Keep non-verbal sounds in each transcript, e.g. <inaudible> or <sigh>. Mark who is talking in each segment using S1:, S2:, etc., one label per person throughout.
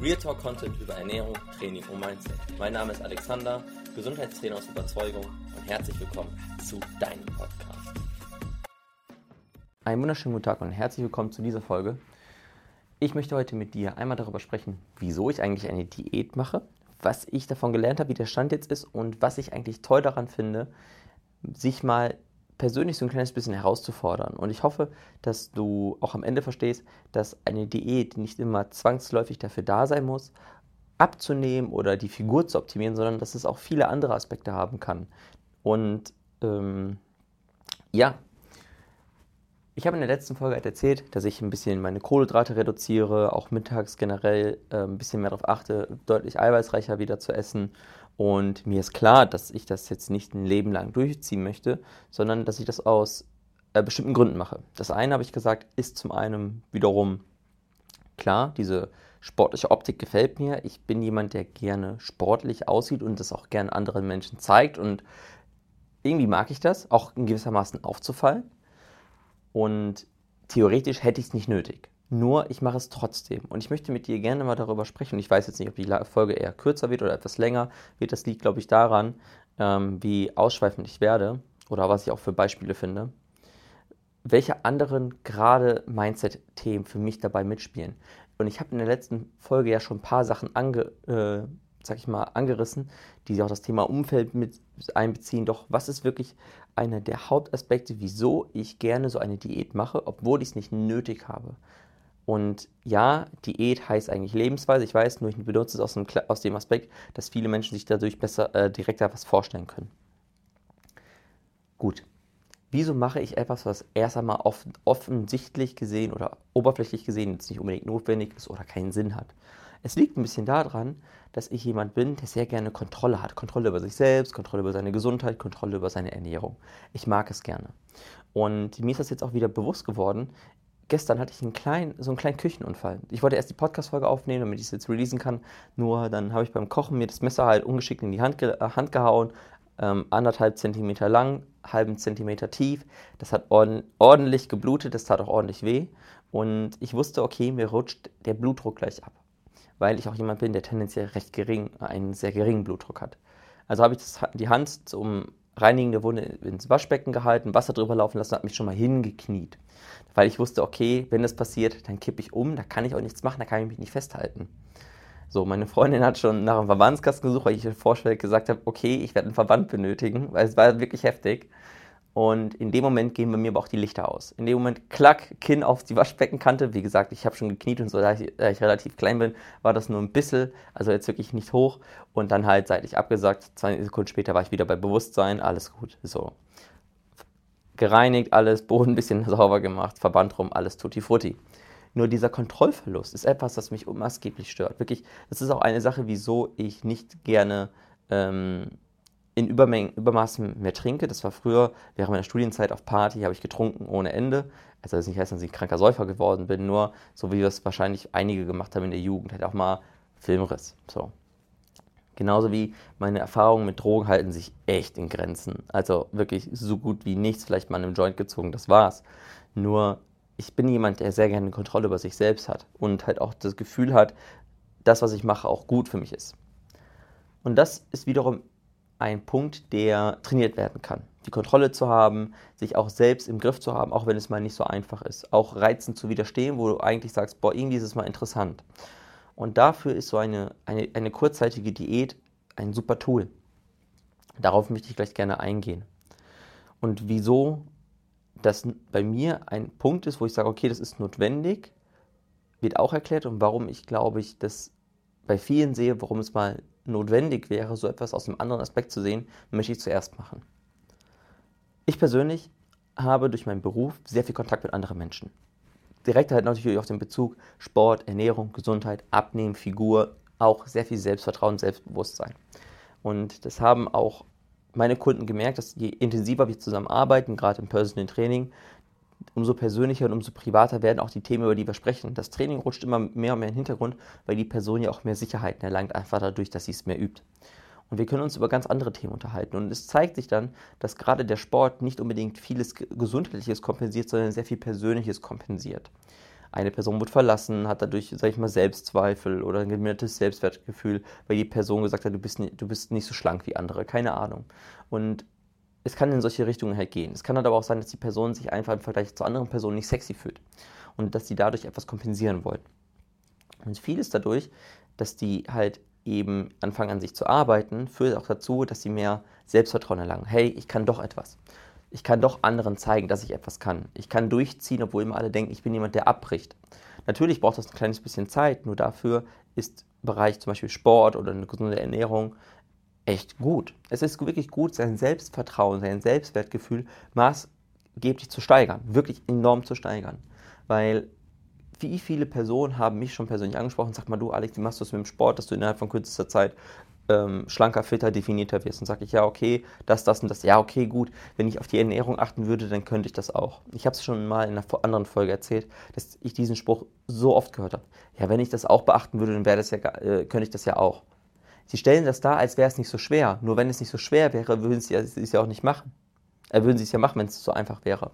S1: Real Talk Content über Ernährung, Training und Mindset. Mein Name ist Alexander, Gesundheitstrainer aus Überzeugung und herzlich willkommen zu deinem Podcast.
S2: Einen wunderschönen guten Tag und herzlich willkommen zu dieser Folge. Ich möchte heute mit dir einmal darüber sprechen, wieso ich eigentlich eine Diät mache, was ich davon gelernt habe, wie der Stand jetzt ist und was ich eigentlich toll daran finde, sich mal persönlich so ein kleines bisschen herauszufordern. Und ich hoffe, dass du auch am Ende verstehst, dass eine Diät nicht immer zwangsläufig dafür da sein muss, abzunehmen oder die Figur zu optimieren, sondern dass es auch viele andere Aspekte haben kann. Und ähm, ja, ich habe in der letzten Folge halt erzählt, dass ich ein bisschen meine Kohlenhydrate reduziere, auch mittags generell äh, ein bisschen mehr darauf achte, deutlich eiweißreicher wieder zu essen und mir ist klar, dass ich das jetzt nicht ein Leben lang durchziehen möchte, sondern dass ich das aus äh, bestimmten Gründen mache. Das eine, habe ich gesagt, ist zum einen wiederum klar, diese sportliche Optik gefällt mir. Ich bin jemand, der gerne sportlich aussieht und das auch gerne anderen Menschen zeigt. Und irgendwie mag ich das, auch in gewissermaßen aufzufallen. Und theoretisch hätte ich es nicht nötig. Nur ich mache es trotzdem. Und ich möchte mit dir gerne mal darüber sprechen. Ich weiß jetzt nicht, ob die Folge eher kürzer wird oder etwas länger wird. Das liegt, glaube ich, daran, ähm, wie ausschweifend ich werde oder was ich auch für Beispiele finde. Welche anderen gerade Mindset-Themen für mich dabei mitspielen. Und ich habe in der letzten Folge ja schon ein paar Sachen ange, äh, sag ich mal, angerissen, die auch das Thema Umfeld mit einbeziehen. Doch was ist wirklich einer der Hauptaspekte, wieso ich gerne so eine Diät mache, obwohl ich es nicht nötig habe? Und ja, Diät heißt eigentlich Lebensweise. Ich weiß, nur ich benutze es aus dem, aus dem Aspekt, dass viele Menschen sich dadurch besser äh, direkter was vorstellen können. Gut. Wieso mache ich etwas, was erst einmal offen, offensichtlich gesehen oder oberflächlich gesehen jetzt nicht unbedingt notwendig ist oder keinen Sinn hat? Es liegt ein bisschen daran, dass ich jemand bin, der sehr gerne Kontrolle hat. Kontrolle über sich selbst, Kontrolle über seine Gesundheit, Kontrolle über seine Ernährung. Ich mag es gerne. Und mir ist das jetzt auch wieder bewusst geworden gestern hatte ich einen kleinen, so einen kleinen Küchenunfall. Ich wollte erst die Podcast-Folge aufnehmen, damit ich es jetzt releasen kann. Nur dann habe ich beim Kochen mir das Messer halt ungeschickt in die Hand, ge äh, Hand gehauen. Ähm, anderthalb Zentimeter lang, halben Zentimeter tief. Das hat ord ordentlich geblutet, das tat auch ordentlich weh. Und ich wusste, okay, mir rutscht der Blutdruck gleich ab. Weil ich auch jemand bin, der tendenziell recht gering, einen sehr geringen Blutdruck hat. Also habe ich das, die Hand zum Reinigen der Wunde ins Waschbecken gehalten, Wasser drüber laufen lassen, hat mich schon mal hingekniet weil ich wusste, okay, wenn das passiert, dann kippe ich um, da kann ich auch nichts machen, da kann ich mich nicht festhalten. So, meine Freundin hat schon nach einem Verbandskasten gesucht, weil ich vorschnell gesagt habe, okay, ich werde einen Verband benötigen, weil es war wirklich heftig. Und in dem Moment gehen bei mir aber auch die Lichter aus. In dem Moment, klack, Kinn auf die Waschbeckenkante. Wie gesagt, ich habe schon gekniet und so, da ich, da ich, relativ klein bin, war das nur ein bisschen, also jetzt wirklich nicht hoch. Und dann halt seitlich abgesagt. Zwei Sekunden später war ich wieder bei Bewusstsein, alles gut. So gereinigt, alles, Boden ein bisschen <laughs> sauber gemacht, Verband rum, alles tutti frutti. Nur dieser Kontrollverlust ist etwas, das mich maßgeblich stört. Wirklich, das ist auch eine Sache, wieso ich nicht gerne ähm, in Übermengen, Übermaßen mehr trinke. Das war früher, während meiner Studienzeit auf Party, habe ich getrunken ohne Ende. Also das nicht heißt, dass ich ein kranker Säufer geworden bin, nur so wie das wahrscheinlich einige gemacht haben in der Jugend, halt auch mal Filmriss. So. Genauso wie meine Erfahrungen mit Drogen halten sich echt in Grenzen. Also wirklich so gut wie nichts, vielleicht mal einen Joint gezogen, das war's. Nur ich bin jemand, der sehr gerne Kontrolle über sich selbst hat und halt auch das Gefühl hat, das, was ich mache, auch gut für mich ist. Und das ist wiederum ein Punkt, der trainiert werden kann. Die Kontrolle zu haben, sich auch selbst im Griff zu haben, auch wenn es mal nicht so einfach ist. Auch Reizen zu widerstehen, wo du eigentlich sagst, boah, irgendwie ist es mal interessant. Und dafür ist so eine, eine, eine kurzzeitige Diät ein super Tool. Darauf möchte ich gleich gerne eingehen. Und wieso das bei mir ein Punkt ist, wo ich sage, okay, das ist notwendig, wird auch erklärt und warum ich glaube, ich das bei vielen sehe, warum es mal notwendig wäre, so etwas aus einem anderen Aspekt zu sehen, möchte ich zuerst machen. Ich persönlich habe durch meinen Beruf sehr viel Kontakt mit anderen Menschen direkt halt natürlich auch den Bezug Sport, Ernährung, Gesundheit, Abnehmen, Figur, auch sehr viel Selbstvertrauen, Selbstbewusstsein. Und das haben auch meine Kunden gemerkt, dass je intensiver wir zusammenarbeiten, gerade im Personal Training, umso persönlicher und umso privater werden auch die Themen, über die wir sprechen. Das Training rutscht immer mehr und mehr in den Hintergrund, weil die Person ja auch mehr Sicherheiten erlangt, einfach dadurch, dass sie es mehr übt. Und wir können uns über ganz andere Themen unterhalten. Und es zeigt sich dann, dass gerade der Sport nicht unbedingt vieles Gesundheitliches kompensiert, sondern sehr viel Persönliches kompensiert. eine Person wird verlassen, hat dadurch, sag ich mal, Selbstzweifel oder ein gemindertes Selbstwertgefühl, weil die Person gesagt hat, du bist, nicht, du bist nicht so schlank wie andere, keine Ahnung. Und es kann in solche Richtungen halt gehen. Es kann halt aber auch sein, dass die Person sich einfach im Vergleich zu anderen Personen nicht sexy fühlt und dass sie dadurch etwas kompensieren wollen. Und vieles dadurch, dass die halt eben anfangen an sich zu arbeiten, führt auch dazu, dass sie mehr Selbstvertrauen erlangen. Hey, ich kann doch etwas. Ich kann doch anderen zeigen, dass ich etwas kann. Ich kann durchziehen, obwohl immer alle denken, ich bin jemand, der abbricht. Natürlich braucht das ein kleines bisschen Zeit, nur dafür ist Bereich zum Beispiel Sport oder eine gesunde Ernährung echt gut. Es ist wirklich gut, sein Selbstvertrauen, sein Selbstwertgefühl maßgeblich zu steigern, wirklich enorm zu steigern. Weil wie viele Personen haben mich schon persönlich angesprochen, sag mal du Alex, wie machst du es mit dem Sport, dass du innerhalb von kürzester Zeit ähm, schlanker, fitter, definierter wirst. Und sage ich, ja, okay, das, das und das. Ja, okay, gut. Wenn ich auf die Ernährung achten würde, dann könnte ich das auch. Ich habe es schon mal in einer anderen Folge erzählt, dass ich diesen Spruch so oft gehört habe. Ja, wenn ich das auch beachten würde, dann wäre das ja, äh, könnte ich das ja auch. Sie stellen das dar, als wäre es nicht so schwer. Nur wenn es nicht so schwer wäre, würden sie es ja auch nicht machen. Äh, würden sie es ja machen, wenn es so einfach wäre.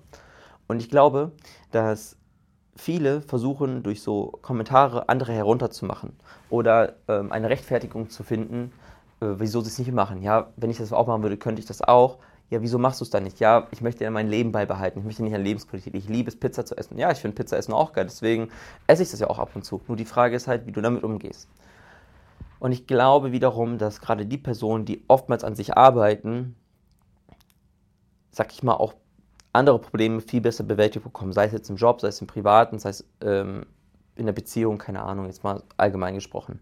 S2: Und ich glaube, dass viele versuchen, durch so Kommentare andere herunterzumachen oder ähm, eine Rechtfertigung zu finden, äh, wieso sie es nicht machen. Ja, wenn ich das auch machen würde, könnte ich das auch. Ja, wieso machst du es dann nicht? Ja, ich möchte ja mein Leben beibehalten. Ich möchte nicht eine Lebensqualität. Ich liebe es, Pizza zu essen. Ja, ich finde Pizza essen auch geil. Deswegen esse ich das ja auch ab und zu. Nur die Frage ist halt, wie du damit umgehst. Und ich glaube wiederum, dass gerade die Personen, die oftmals an sich arbeiten, sag ich mal, auch andere Probleme viel besser bewältigt bekommen. Sei es jetzt im Job, sei es im Privaten, sei es ähm, in der Beziehung, keine Ahnung, jetzt mal allgemein gesprochen.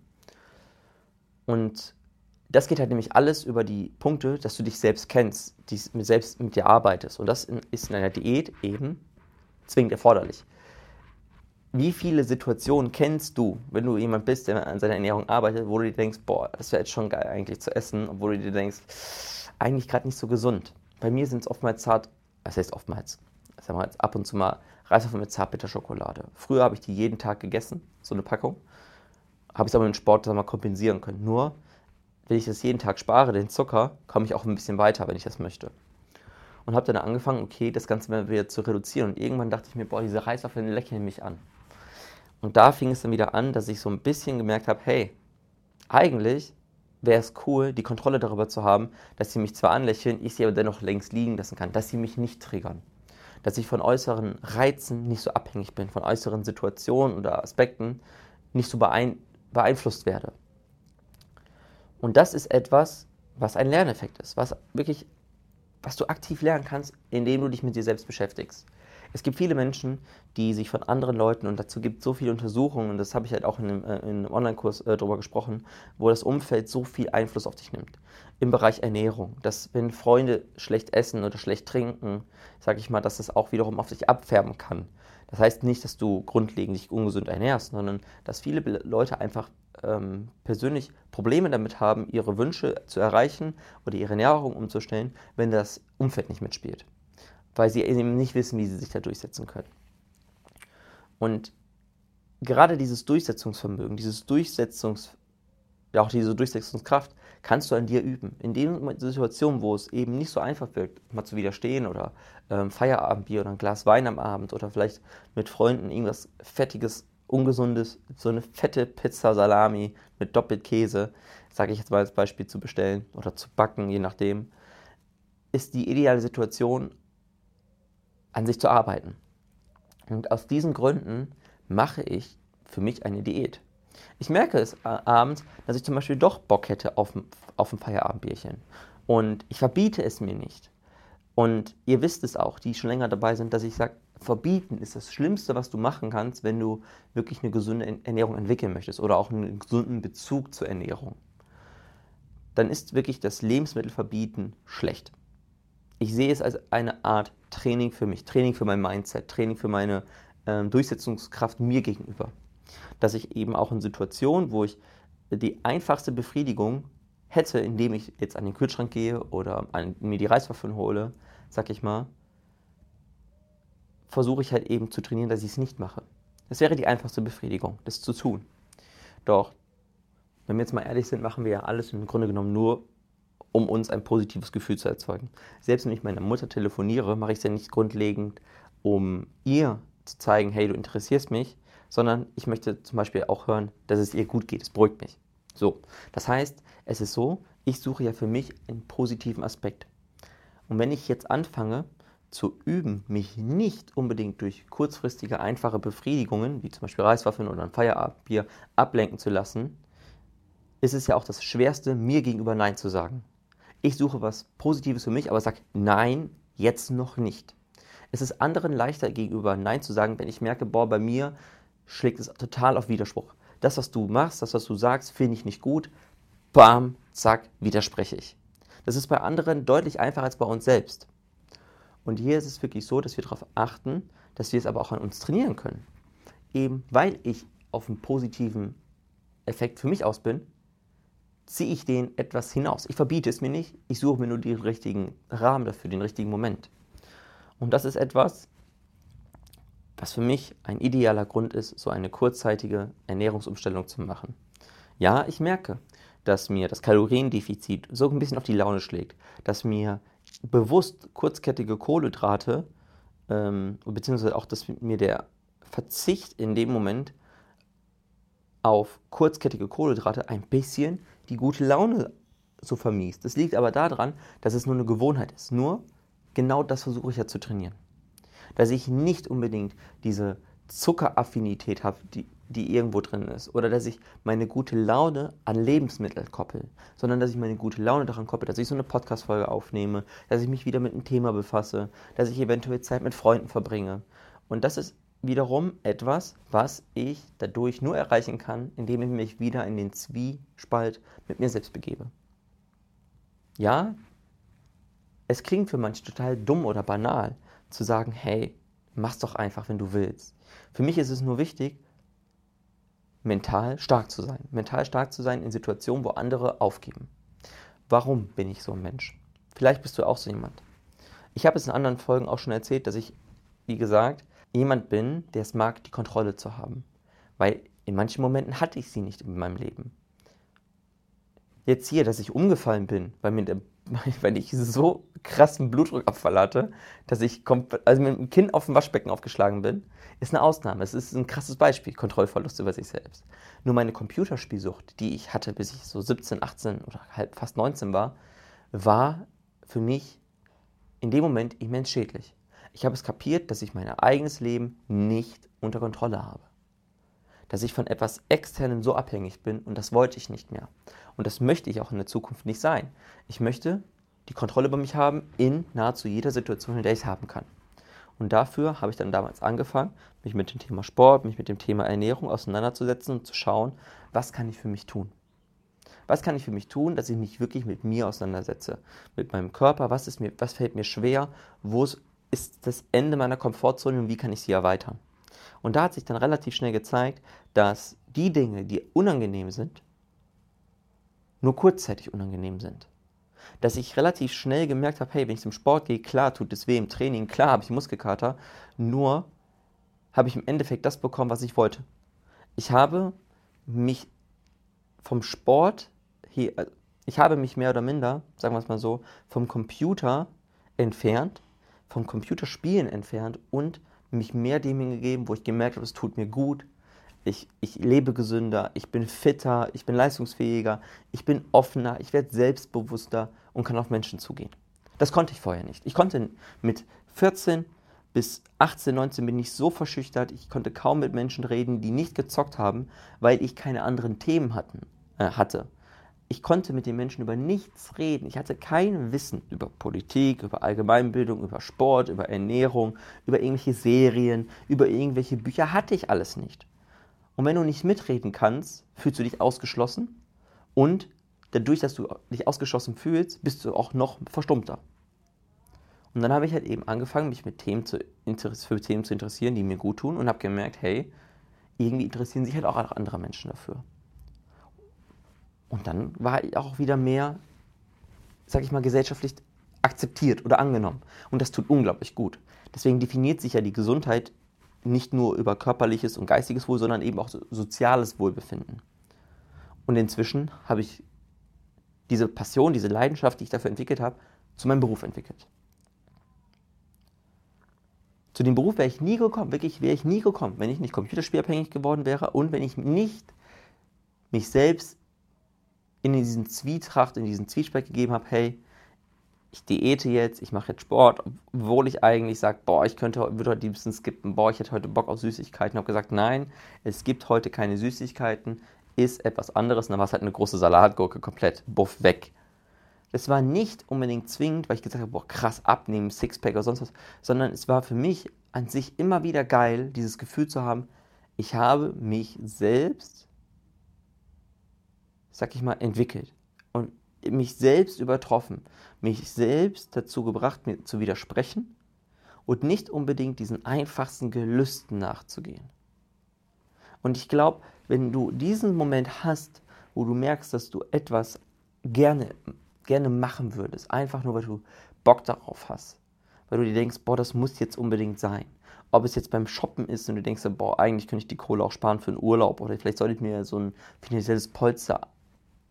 S2: Und das geht halt nämlich alles über die Punkte, dass du dich selbst kennst, die selbst mit dir arbeitest. Und das ist in einer Diät eben zwingend erforderlich. Wie viele Situationen kennst du, wenn du jemand bist, der an seiner Ernährung arbeitet, wo du dir denkst, boah, das wäre jetzt schon geil eigentlich zu essen, obwohl du dir denkst, eigentlich gerade nicht so gesund. Bei mir sind es oftmals zart, das heißt oftmals, sagen wir jetzt ab und zu mal Reiswaffeln mit Zartbitterschokolade. Früher habe ich die jeden Tag gegessen, so eine Packung. Habe ich es aber mit dem Sport mal kompensieren können. Nur wenn ich das jeden Tag spare, den Zucker, komme ich auch ein bisschen weiter, wenn ich das möchte. Und habe dann angefangen, okay, das Ganze wieder zu reduzieren. Und irgendwann dachte ich mir, boah, diese Reiswaffeln lächeln mich an. Und da fing es dann wieder an, dass ich so ein bisschen gemerkt habe, hey, eigentlich wäre es cool, die Kontrolle darüber zu haben, dass sie mich zwar anlächeln, ich sie aber dennoch längst liegen lassen kann, dass sie mich nicht triggern. Dass ich von äußeren Reizen nicht so abhängig bin, von äußeren Situationen oder Aspekten nicht so beeinflusst werde. Und das ist etwas, was ein Lerneffekt ist, was wirklich, was du aktiv lernen kannst, indem du dich mit dir selbst beschäftigst. Es gibt viele Menschen, die sich von anderen Leuten, und dazu gibt es so viele Untersuchungen, und das habe ich halt auch in einem, äh, in einem Online-Kurs äh, darüber gesprochen, wo das Umfeld so viel Einfluss auf dich nimmt. Im Bereich Ernährung, dass wenn Freunde schlecht essen oder schlecht trinken, sage ich mal, dass das auch wiederum auf dich abfärben kann. Das heißt nicht, dass du grundlegend dich ungesund ernährst, sondern dass viele Leute einfach ähm, persönlich Probleme damit haben, ihre Wünsche zu erreichen oder ihre Ernährung umzustellen, wenn das Umfeld nicht mitspielt. Weil sie eben nicht wissen, wie sie sich da durchsetzen können. Und gerade dieses Durchsetzungsvermögen, dieses Durchsetzungs, ja auch diese Durchsetzungskraft, kannst du an dir üben. In den Situationen, wo es eben nicht so einfach wird, mal zu widerstehen oder ähm, Feierabendbier oder ein Glas Wein am Abend oder vielleicht mit Freunden irgendwas Fettiges ungesundes, so eine fette Pizza Salami mit doppelt Käse, sage ich jetzt mal als Beispiel zu bestellen oder zu backen, je nachdem, ist die ideale Situation, an sich zu arbeiten. Und aus diesen Gründen mache ich für mich eine Diät. Ich merke es abends, dass ich zum Beispiel doch Bock hätte auf, auf ein Feierabendbierchen. Und ich verbiete es mir nicht. Und ihr wisst es auch, die schon länger dabei sind, dass ich sage, verbieten ist das Schlimmste, was du machen kannst, wenn du wirklich eine gesunde Ernährung entwickeln möchtest oder auch einen gesunden Bezug zur Ernährung. Dann ist wirklich das Lebensmittelverbieten schlecht. Ich sehe es als eine Art Training für mich, Training für mein Mindset, Training für meine äh, Durchsetzungskraft mir gegenüber. Dass ich eben auch in Situationen, wo ich die einfachste Befriedigung hätte, indem ich jetzt an den Kühlschrank gehe oder an, mir die Reiswaffeln hole, sag ich mal, versuche ich halt eben zu trainieren, dass ich es nicht mache. Das wäre die einfachste Befriedigung, das zu tun. Doch, wenn wir jetzt mal ehrlich sind, machen wir ja alles im Grunde genommen nur, um uns ein positives Gefühl zu erzeugen. Selbst wenn ich meiner Mutter telefoniere, mache ich es ja nicht grundlegend, um ihr zu zeigen, hey, du interessierst mich, sondern ich möchte zum Beispiel auch hören, dass es ihr gut geht. Es beruhigt mich. So, das heißt, es ist so, ich suche ja für mich einen positiven Aspekt. Und wenn ich jetzt anfange zu üben, mich nicht unbedingt durch kurzfristige, einfache Befriedigungen, wie zum Beispiel Reiswaffeln oder ein Feierabendbier, ablenken zu lassen, ist es ja auch das Schwerste, mir gegenüber Nein zu sagen. Ich suche was Positives für mich, aber sage Nein, jetzt noch nicht. Es ist anderen leichter gegenüber Nein zu sagen, wenn ich merke, boah, bei mir schlägt es total auf Widerspruch. Das, was du machst, das, was du sagst, finde ich nicht gut. Bam, zack, widerspreche ich. Das ist bei anderen deutlich einfacher als bei uns selbst. Und hier ist es wirklich so, dass wir darauf achten, dass wir es aber auch an uns trainieren können. Eben weil ich auf einen positiven Effekt für mich aus bin, ziehe ich den etwas hinaus. Ich verbiete es mir nicht, ich suche mir nur den richtigen Rahmen dafür, den richtigen Moment. Und das ist etwas, was für mich ein idealer Grund ist, so eine kurzzeitige Ernährungsumstellung zu machen. Ja, ich merke, dass mir das Kaloriendefizit so ein bisschen auf die Laune schlägt, dass mir bewusst kurzkettige Kohlenhydrate, ähm, beziehungsweise auch, dass mir der Verzicht in dem Moment auf kurzkettige Kohlenhydrate ein bisschen die gute Laune so vermiest. Das liegt aber daran, dass es nur eine Gewohnheit ist. Nur genau das versuche ich ja zu trainieren. Dass ich nicht unbedingt diese Zuckeraffinität habe, die, die irgendwo drin ist. Oder dass ich meine gute Laune an Lebensmittel koppel. Sondern dass ich meine gute Laune daran koppel, dass ich so eine Podcast-Folge aufnehme, dass ich mich wieder mit einem Thema befasse, dass ich eventuell Zeit mit Freunden verbringe. Und das ist wiederum etwas, was ich dadurch nur erreichen kann, indem ich mich wieder in den Zwiespalt mit mir selbst begebe. Ja, es klingt für manche total dumm oder banal, zu sagen, hey, mach's doch einfach, wenn du willst. Für mich ist es nur wichtig, mental stark zu sein. Mental stark zu sein in Situationen, wo andere aufgeben. Warum bin ich so ein Mensch? Vielleicht bist du auch so jemand. Ich habe es in anderen Folgen auch schon erzählt, dass ich, wie gesagt, jemand bin, der es mag, die Kontrolle zu haben. Weil in manchen Momenten hatte ich sie nicht in meinem Leben. Jetzt hier, dass ich umgefallen bin, weil, mir <laughs> weil ich so krassen Blutdruckabfall hatte, dass ich also mit dem Kinn auf dem Waschbecken aufgeschlagen bin, ist eine Ausnahme. Es ist ein krasses Beispiel, Kontrollverlust über sich selbst. Nur meine Computerspielsucht, die ich hatte, bis ich so 17, 18 oder halb fast 19 war, war für mich in dem Moment immens schädlich. Ich habe es kapiert, dass ich mein eigenes Leben nicht unter Kontrolle habe. Dass ich von etwas Externem so abhängig bin und das wollte ich nicht mehr. Und das möchte ich auch in der Zukunft nicht sein. Ich möchte die Kontrolle über mich haben in nahezu jeder Situation, in der ich es haben kann. Und dafür habe ich dann damals angefangen, mich mit dem Thema Sport, mich mit dem Thema Ernährung auseinanderzusetzen und zu schauen, was kann ich für mich tun. Was kann ich für mich tun, dass ich mich wirklich mit mir auseinandersetze? Mit meinem Körper, was, ist mir, was fällt mir schwer, wo ist das Ende meiner Komfortzone und wie kann ich sie erweitern. Und da hat sich dann relativ schnell gezeigt, dass die Dinge, die unangenehm sind, nur kurzzeitig unangenehm sind. Dass ich relativ schnell gemerkt habe, hey, wenn ich zum Sport gehe, klar tut es weh im Training, klar habe ich Muskelkater, nur habe ich im Endeffekt das bekommen, was ich wollte. Ich habe mich vom Sport, hier, ich habe mich mehr oder minder, sagen wir es mal so, vom Computer entfernt vom Computerspielen entfernt und mich mehr dem hingegeben, wo ich gemerkt habe, es tut mir gut. Ich, ich lebe gesünder, ich bin fitter, ich bin leistungsfähiger, ich bin offener, ich werde selbstbewusster und kann auf Menschen zugehen. Das konnte ich vorher nicht. Ich konnte mit 14 bis 18, 19 bin ich so verschüchtert, ich konnte kaum mit Menschen reden, die nicht gezockt haben, weil ich keine anderen Themen hatten, äh, hatte ich konnte mit den Menschen über nichts reden. Ich hatte kein Wissen über Politik, über Allgemeinbildung, über Sport, über Ernährung, über irgendwelche Serien, über irgendwelche Bücher. Hatte ich alles nicht. Und wenn du nicht mitreden kannst, fühlst du dich ausgeschlossen. Und dadurch, dass du dich ausgeschlossen fühlst, bist du auch noch verstummter. Und dann habe ich halt eben angefangen, mich mit Themen zu, für Themen zu interessieren, die mir gut tun und habe gemerkt, hey, irgendwie interessieren sich halt auch andere Menschen dafür. Und dann war ich auch wieder mehr, sag ich mal, gesellschaftlich akzeptiert oder angenommen. Und das tut unglaublich gut. Deswegen definiert sich ja die Gesundheit nicht nur über körperliches und geistiges Wohl, sondern eben auch soziales Wohlbefinden. Und inzwischen habe ich diese Passion, diese Leidenschaft, die ich dafür entwickelt habe, zu meinem Beruf entwickelt. Zu dem Beruf wäre ich nie gekommen, wirklich wäre ich nie gekommen, wenn ich nicht computerspielabhängig geworden wäre und wenn ich nicht mich selbst in diesen Zwietracht, in diesen Zwiespalt gegeben habe, hey, ich diete jetzt, ich mache jetzt Sport, obwohl ich eigentlich sage, boah, ich könnte, würde heute liebsten skippen, boah, ich hätte heute Bock auf Süßigkeiten. Ich habe gesagt, nein, es gibt heute keine Süßigkeiten, ist etwas anderes. Und dann war es halt eine große Salatgurke komplett, buff, weg. Das war nicht unbedingt zwingend, weil ich gesagt habe, boah, krass abnehmen, Sixpack oder sonst was, sondern es war für mich an sich immer wieder geil, dieses Gefühl zu haben, ich habe mich selbst, sag ich mal, entwickelt und mich selbst übertroffen, mich selbst dazu gebracht, mir zu widersprechen und nicht unbedingt diesen einfachsten Gelüsten nachzugehen. Und ich glaube, wenn du diesen Moment hast, wo du merkst, dass du etwas gerne gerne machen würdest. Einfach nur, weil du Bock darauf hast. Weil du dir denkst, boah, das muss jetzt unbedingt sein. Ob es jetzt beim Shoppen ist und du denkst, boah, eigentlich könnte ich die Kohle auch sparen für einen Urlaub oder vielleicht sollte ich mir so ein finanzielles Polster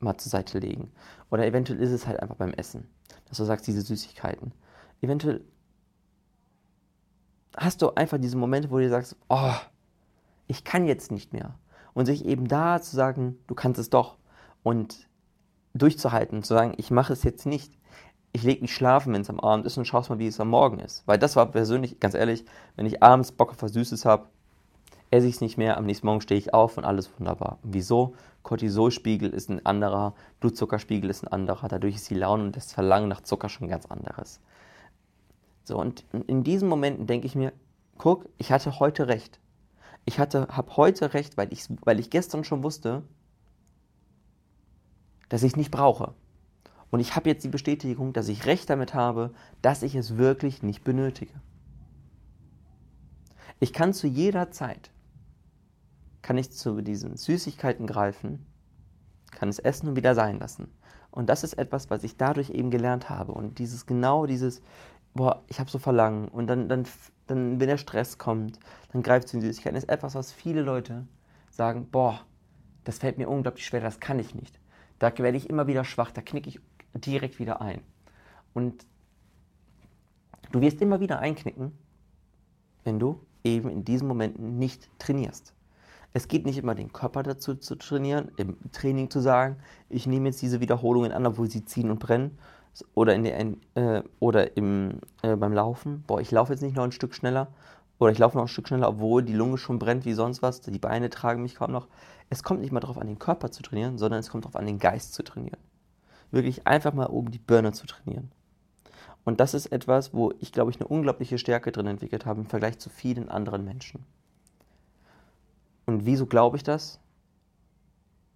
S2: mal zur Seite legen. Oder eventuell ist es halt einfach beim Essen, dass du sagst, diese Süßigkeiten. Eventuell hast du einfach diese Momente, wo du sagst, oh, ich kann jetzt nicht mehr. Und sich eben da zu sagen, du kannst es doch. Und durchzuhalten zu sagen, ich mache es jetzt nicht. Ich lege mich schlafen, wenn es am Abend ist und schaue mal, wie es am Morgen ist. Weil das war persönlich, ganz ehrlich, wenn ich abends Bock auf was Süßes habe, esse ich es nicht mehr, am nächsten Morgen stehe ich auf und alles wunderbar. Wieso? Cortisolspiegel ist ein anderer, Blutzuckerspiegel ist ein anderer, dadurch ist die Laune und das Verlangen nach Zucker schon ganz anderes. So, und in diesen Momenten denke ich mir, guck, ich hatte heute recht. Ich habe heute recht, weil ich, weil ich gestern schon wusste, dass ich es nicht brauche. Und ich habe jetzt die Bestätigung, dass ich recht damit habe, dass ich es wirklich nicht benötige. Ich kann zu jeder Zeit, kann ich zu diesen Süßigkeiten greifen, kann es essen und wieder sein lassen. Und das ist etwas, was ich dadurch eben gelernt habe. Und dieses genau dieses, boah, ich habe so Verlangen und dann, dann, dann, wenn der Stress kommt, dann greift zu den Süßigkeiten, ist etwas, was viele Leute sagen, boah, das fällt mir unglaublich schwer, das kann ich nicht. Da werde ich immer wieder schwach, da knicke ich direkt wieder ein. Und du wirst immer wieder einknicken, wenn du eben in diesen Momenten nicht trainierst. Es geht nicht immer, den Körper dazu zu trainieren, im Training zu sagen, ich nehme jetzt diese Wiederholungen an, obwohl sie ziehen und brennen. Oder, in der, äh, oder im, äh, beim Laufen, boah, ich laufe jetzt nicht noch ein Stück schneller. Oder ich laufe noch ein Stück schneller, obwohl die Lunge schon brennt wie sonst was, die Beine tragen mich kaum noch es kommt nicht mal darauf an, den Körper zu trainieren, sondern es kommt darauf an, den Geist zu trainieren. Wirklich einfach mal oben die Birne zu trainieren. Und das ist etwas, wo ich, glaube ich, eine unglaubliche Stärke drin entwickelt habe im Vergleich zu vielen anderen Menschen. Und wieso glaube ich das?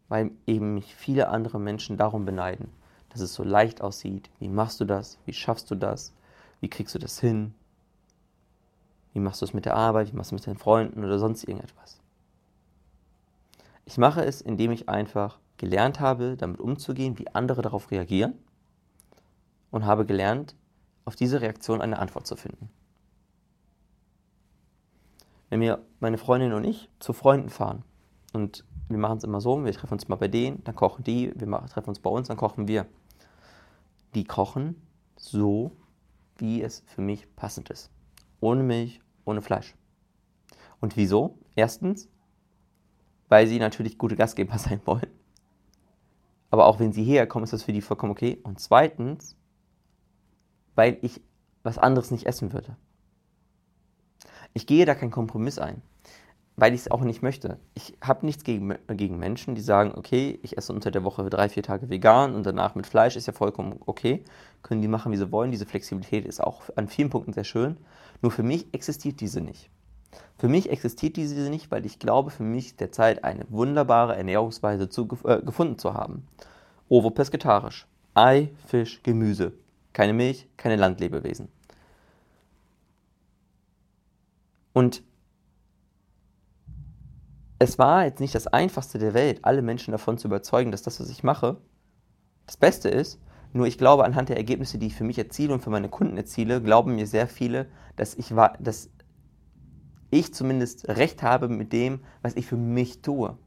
S2: Weil eben mich viele andere Menschen darum beneiden, dass es so leicht aussieht. Wie machst du das? Wie schaffst du das? Wie kriegst du das hin? Wie machst du es mit der Arbeit? Wie machst du es mit deinen Freunden oder sonst irgendetwas? Ich mache es, indem ich einfach gelernt habe, damit umzugehen, wie andere darauf reagieren und habe gelernt, auf diese Reaktion eine Antwort zu finden. Wenn wir, meine Freundin und ich, zu Freunden fahren und wir machen es immer so, wir treffen uns mal bei denen, dann kochen die, wir machen, treffen uns bei uns, dann kochen wir. Die kochen so, wie es für mich passend ist. Ohne Milch, ohne Fleisch. Und wieso? Erstens, weil sie natürlich gute Gastgeber <laughs> sein wollen. Aber auch wenn sie hierher kommen, ist das für die vollkommen okay. Und zweitens, weil ich was anderes nicht essen würde. Ich gehe da keinen Kompromiss ein, weil ich es auch nicht möchte. Ich habe nichts gegen, gegen Menschen, die sagen, okay, ich esse unter der Woche drei, vier Tage vegan und danach mit Fleisch, ist ja vollkommen okay. Können die machen, wie sie wollen. Diese Flexibilität ist auch an vielen Punkten sehr schön. Nur für mich existiert diese nicht. Für mich existiert diese nicht, weil ich glaube, für mich derzeit eine wunderbare Ernährungsweise zu, äh, gefunden zu haben. Ovo pesketarisch. Ei, Fisch, Gemüse. Keine Milch, keine Landlebewesen. Und es war jetzt nicht das Einfachste der Welt, alle Menschen davon zu überzeugen, dass das, was ich mache, das Beste ist. Nur ich glaube, anhand der Ergebnisse, die ich für mich erziele und für meine Kunden erziele, glauben mir sehr viele, dass ich, dass ich zumindest recht habe mit dem, was ich für mich tue.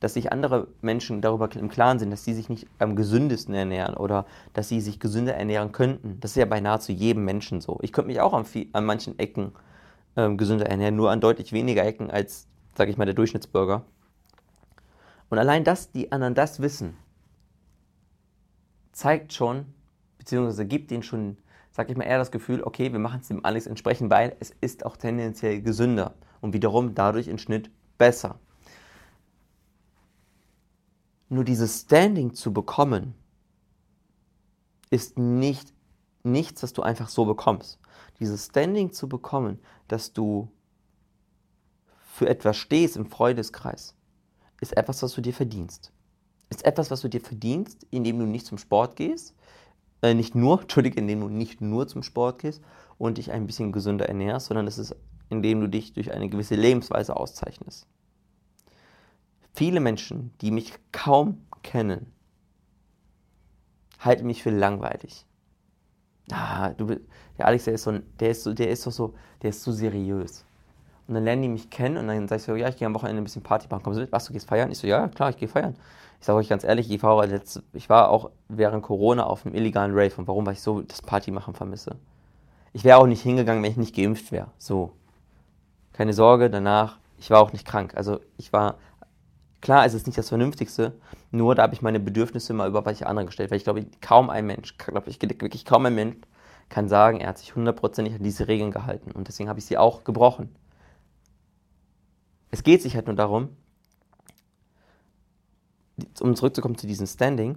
S2: Dass sich andere Menschen darüber im Klaren sind, dass sie sich nicht am gesündesten ernähren oder dass sie sich gesünder ernähren könnten. Das ist ja bei nahezu jedem Menschen so. Ich könnte mich auch an, viel, an manchen Ecken ähm, gesünder ernähren, nur an deutlich weniger Ecken als, sage ich mal, der Durchschnittsbürger. Und allein, dass die anderen das wissen, zeigt schon, beziehungsweise gibt ihnen schon, sag ich mal, eher das Gefühl, okay, wir machen es dem alles entsprechend, weil es ist auch tendenziell gesünder und wiederum dadurch im Schnitt besser. Nur dieses Standing zu bekommen, ist nicht nichts, was du einfach so bekommst. Dieses Standing zu bekommen, dass du für etwas stehst im Freudeskreis, ist etwas, was du dir verdienst. Ist etwas, was du dir verdienst, indem du nicht zum Sport gehst, äh, nicht nur, <laughs> entschuldige, indem du nicht nur zum Sport gehst und dich ein bisschen gesünder ernährst, sondern es ist, indem du dich durch eine gewisse Lebensweise auszeichnest. Viele Menschen, die mich kaum kennen, halten mich für langweilig. Ah, du, der Alex, der ist, so, der, ist so, der ist doch so, der ist so seriös. Und dann lernen die mich kennen und dann sag ich so, ja, ich gehe am Wochenende ein bisschen Party machen. Kommst du mit? Was, du gehst feiern? Ich so, ja, klar, ich gehe feiern. Ich sage euch ganz ehrlich, ich war, letzte, ich war auch während Corona auf einem illegalen Rave. Und warum? Weil ich so das Party machen vermisse. Ich wäre auch nicht hingegangen, wenn ich nicht geimpft wäre. So. Keine Sorge, danach, ich war auch nicht krank. Also ich war Klar, es ist nicht das Vernünftigste, nur da habe ich meine Bedürfnisse mal über welche anderen gestellt, weil ich glaube, kaum ein Mensch, glaube ich, wirklich kaum ein Mensch kann sagen, er hat sich hundertprozentig an diese Regeln gehalten und deswegen habe ich sie auch gebrochen. Es geht sich halt nur darum, um zurückzukommen zu diesem Standing,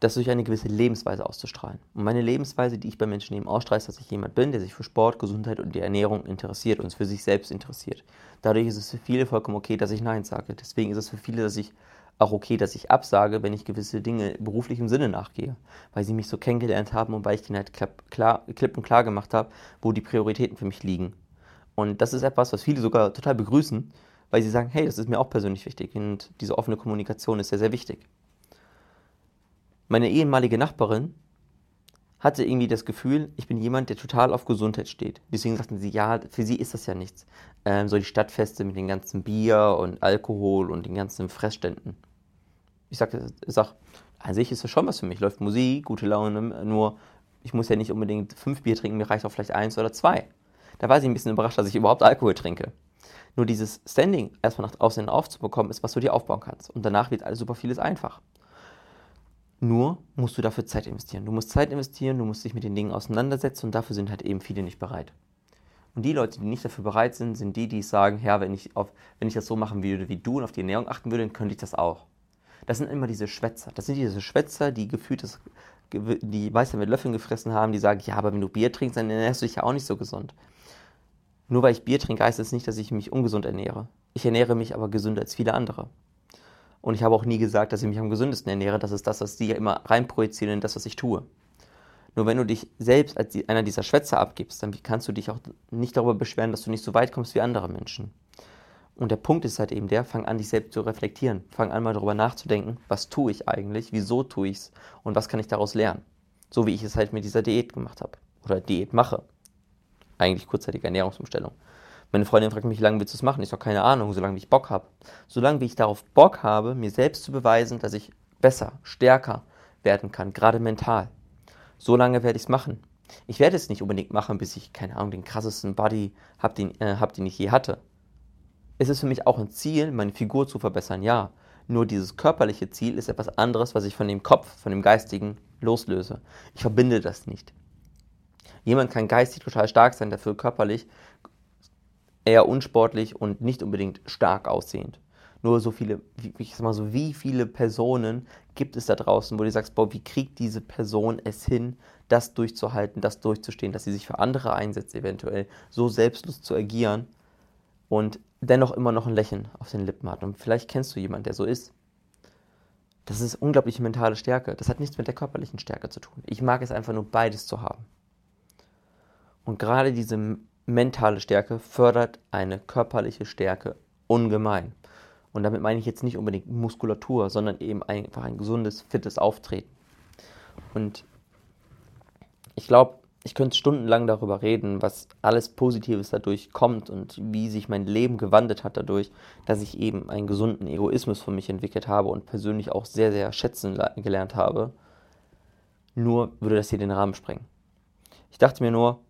S2: das durch eine gewisse Lebensweise auszustrahlen. Und meine Lebensweise, die ich bei Menschen eben ausstrahle, ist, dass ich jemand bin, der sich für Sport, Gesundheit und die Ernährung interessiert und für sich selbst interessiert. Dadurch ist es für viele vollkommen okay, dass ich Nein sage. Deswegen ist es für viele, dass ich auch okay, dass ich absage, wenn ich gewisse Dinge beruflich im Sinne nachgehe, weil sie mich so kennengelernt haben und weil ich denen halt klar, klipp und klar gemacht habe, wo die Prioritäten für mich liegen. Und das ist etwas, was viele sogar total begrüßen, weil sie sagen, hey, das ist mir auch persönlich wichtig und diese offene Kommunikation ist sehr, sehr wichtig meine ehemalige Nachbarin hatte irgendwie das Gefühl, ich bin jemand, der total auf Gesundheit steht. Deswegen sagten sie, ja, für sie ist das ja nichts. Ähm, so die Stadtfeste mit den ganzen Bier und Alkohol und den ganzen Fressständen. Ich sagte, sag, an sich ist das schon was für mich. Läuft Musik, gute Laune, nur ich muss ja nicht unbedingt fünf Bier trinken, mir reicht auch vielleicht eins oder zwei. Da war sie ein bisschen überrascht, dass ich überhaupt Alkohol trinke. Nur dieses Standing erstmal nach außen aufzubekommen, ist, was du dir aufbauen kannst. Und danach wird alles super vieles einfach. Nur musst du dafür Zeit investieren. Du musst Zeit investieren, du musst dich mit den Dingen auseinandersetzen und dafür sind halt eben viele nicht bereit. Und die Leute, die nicht dafür bereit sind, sind die, die sagen, ja, wenn ich, auf, wenn ich das so machen würde wie du und auf die Ernährung achten würde, dann könnte ich das auch. Das sind immer diese Schwätzer. Das sind diese Schwätzer, die gefühlt das, die Meister mit Löffeln gefressen haben, die sagen, ja, aber wenn du Bier trinkst, dann ernährst du dich ja auch nicht so gesund. Nur weil ich Bier trinke, heißt es das nicht, dass ich mich ungesund ernähre. Ich ernähre mich aber gesünder als viele andere. Und ich habe auch nie gesagt, dass ich mich am gesündesten ernähre. Das ist das, was die ja immer reinprojizieren in das, was ich tue. Nur wenn du dich selbst als einer dieser Schwätzer abgibst, dann kannst du dich auch nicht darüber beschweren, dass du nicht so weit kommst wie andere Menschen. Und der Punkt ist halt eben der, fang an, dich selbst zu reflektieren. Fang an, mal darüber nachzudenken, was tue ich eigentlich, wieso tue ich es und was kann ich daraus lernen. So wie ich es halt mit dieser Diät gemacht habe. Oder Diät mache. Eigentlich kurzzeitige Ernährungsumstellung. Meine Freundin fragt mich, wie lange willst du es machen? Ich sage, keine Ahnung, solange ich Bock habe. Solange wie ich darauf Bock habe, mir selbst zu beweisen, dass ich besser, stärker werden kann, gerade mental. Solange werde ich es machen. Ich werde es nicht unbedingt machen, bis ich, keine Ahnung, den krassesten Body habe, den, äh, hab, den ich je hatte. Es ist für mich auch ein Ziel, meine Figur zu verbessern, ja. Nur dieses körperliche Ziel ist etwas anderes, was ich von dem Kopf, von dem Geistigen loslöse. Ich verbinde das nicht. Jemand kann geistig total stark sein, dafür körperlich eher unsportlich und nicht unbedingt stark aussehend. Nur so viele, ich sag mal so, wie viele Personen gibt es da draußen, wo du sagst, boah, wie kriegt diese Person es hin, das durchzuhalten, das durchzustehen, dass sie sich für andere einsetzt, eventuell so selbstlos zu agieren und dennoch immer noch ein Lächeln auf den Lippen hat. Und vielleicht kennst du jemanden, der so ist. Das ist unglaubliche mentale Stärke. Das hat nichts mit der körperlichen Stärke zu tun. Ich mag es einfach nur beides zu haben. Und gerade diese mentale Stärke fördert eine körperliche Stärke ungemein. Und damit meine ich jetzt nicht unbedingt Muskulatur, sondern eben einfach ein gesundes, fittes Auftreten. Und ich glaube, ich könnte stundenlang darüber reden, was alles Positives dadurch kommt und wie sich mein Leben gewandelt hat dadurch, dass ich eben einen gesunden Egoismus für mich entwickelt habe und persönlich auch sehr, sehr schätzen gelernt habe. Nur würde das hier den Rahmen sprengen. Ich dachte mir nur,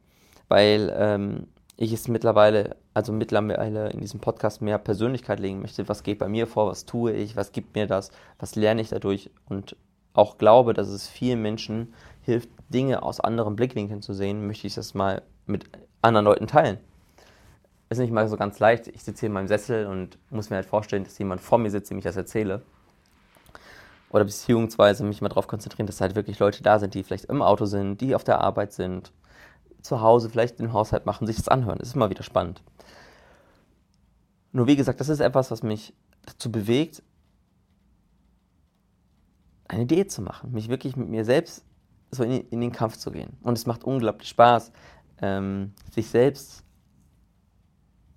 S2: weil ähm, ich es mittlerweile, also mittlerweile in diesem Podcast mehr Persönlichkeit legen möchte. Was geht bei mir vor? Was tue ich? Was gibt mir das? Was lerne ich dadurch? Und auch glaube, dass es vielen Menschen hilft, Dinge aus anderen Blickwinkeln zu sehen, möchte ich das mal mit anderen Leuten teilen. Ist nicht mal so ganz leicht. Ich sitze hier in meinem Sessel und muss mir halt vorstellen, dass jemand vor mir sitzt, dem ich das erzähle. Oder beziehungsweise mich mal darauf konzentrieren, dass halt wirklich Leute da sind, die vielleicht im Auto sind, die auf der Arbeit sind, zu Hause vielleicht den Haushalt machen, sich das anhören. Das ist immer wieder spannend. Nur wie gesagt, das ist etwas, was mich dazu bewegt, eine Idee zu machen, mich wirklich mit mir selbst so in, in den Kampf zu gehen. Und es macht unglaublich Spaß, ähm, sich selbst,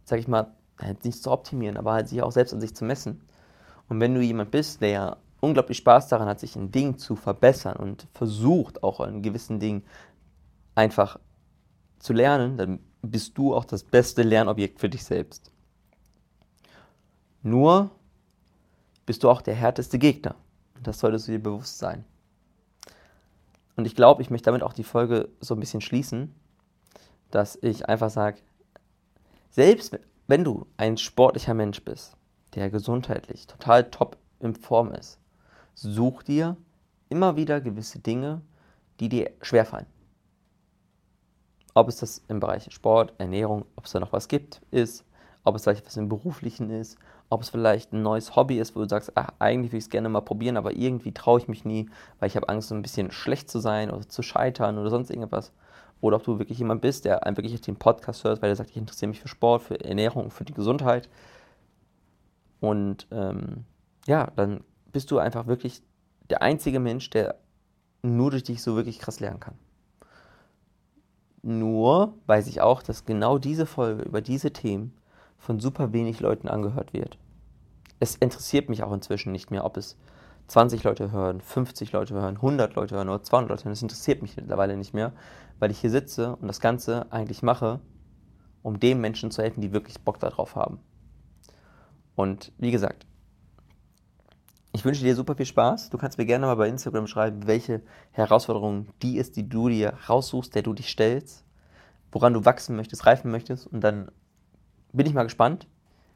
S2: sag ich mal, halt nicht zu optimieren, aber halt sich auch selbst an sich zu messen. Und wenn du jemand bist, der unglaublich Spaß daran hat, sich in Dingen zu verbessern und versucht auch in gewissen Dingen einfach zu lernen, dann bist du auch das beste Lernobjekt für dich selbst. Nur bist du auch der härteste Gegner. Das solltest du dir bewusst sein. Und ich glaube, ich möchte damit auch die Folge so ein bisschen schließen, dass ich einfach sage, selbst wenn du ein sportlicher Mensch bist, der gesundheitlich total top in Form ist, such dir immer wieder gewisse Dinge, die dir schwerfallen. Ob es das im Bereich Sport, Ernährung, ob es da noch was gibt, ist, ob es vielleicht was im Beruflichen ist, ob es vielleicht ein neues Hobby ist, wo du sagst, ach, eigentlich würde ich es gerne mal probieren, aber irgendwie traue ich mich nie, weil ich habe Angst, so ein bisschen schlecht zu sein oder zu scheitern oder sonst irgendwas. Oder ob du wirklich jemand bist, der einfach wirklich den Podcast hört, weil er sagt, ich interessiere mich für Sport, für Ernährung, für die Gesundheit. Und ähm, ja, dann bist du einfach wirklich der einzige Mensch, der nur durch dich so wirklich krass lernen kann. Nur weiß ich auch, dass genau diese Folge über diese Themen von super wenig Leuten angehört wird. Es interessiert mich auch inzwischen nicht mehr, ob es 20 Leute hören, 50 Leute hören, 100 Leute hören oder 200 Leute hören. Das interessiert mich mittlerweile nicht mehr, weil ich hier sitze und das Ganze eigentlich mache, um den Menschen zu helfen, die wirklich Bock darauf haben. Und wie gesagt, ich wünsche dir super viel Spaß. Du kannst mir gerne mal bei Instagram schreiben, welche Herausforderungen die ist, die du dir raussuchst, der du dich stellst, woran du wachsen möchtest, reifen möchtest. Und dann bin ich mal gespannt,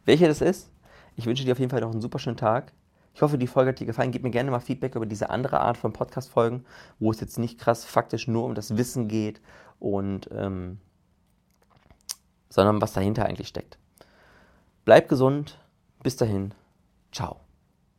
S2: welche das ist. Ich wünsche dir auf jeden Fall noch einen super schönen Tag. Ich hoffe, die Folge hat dir gefallen. Gib mir gerne mal Feedback über diese andere Art von Podcast-Folgen, wo es jetzt nicht krass faktisch nur um das Wissen geht und ähm, sondern was dahinter eigentlich steckt. Bleib gesund. Bis dahin. Ciao.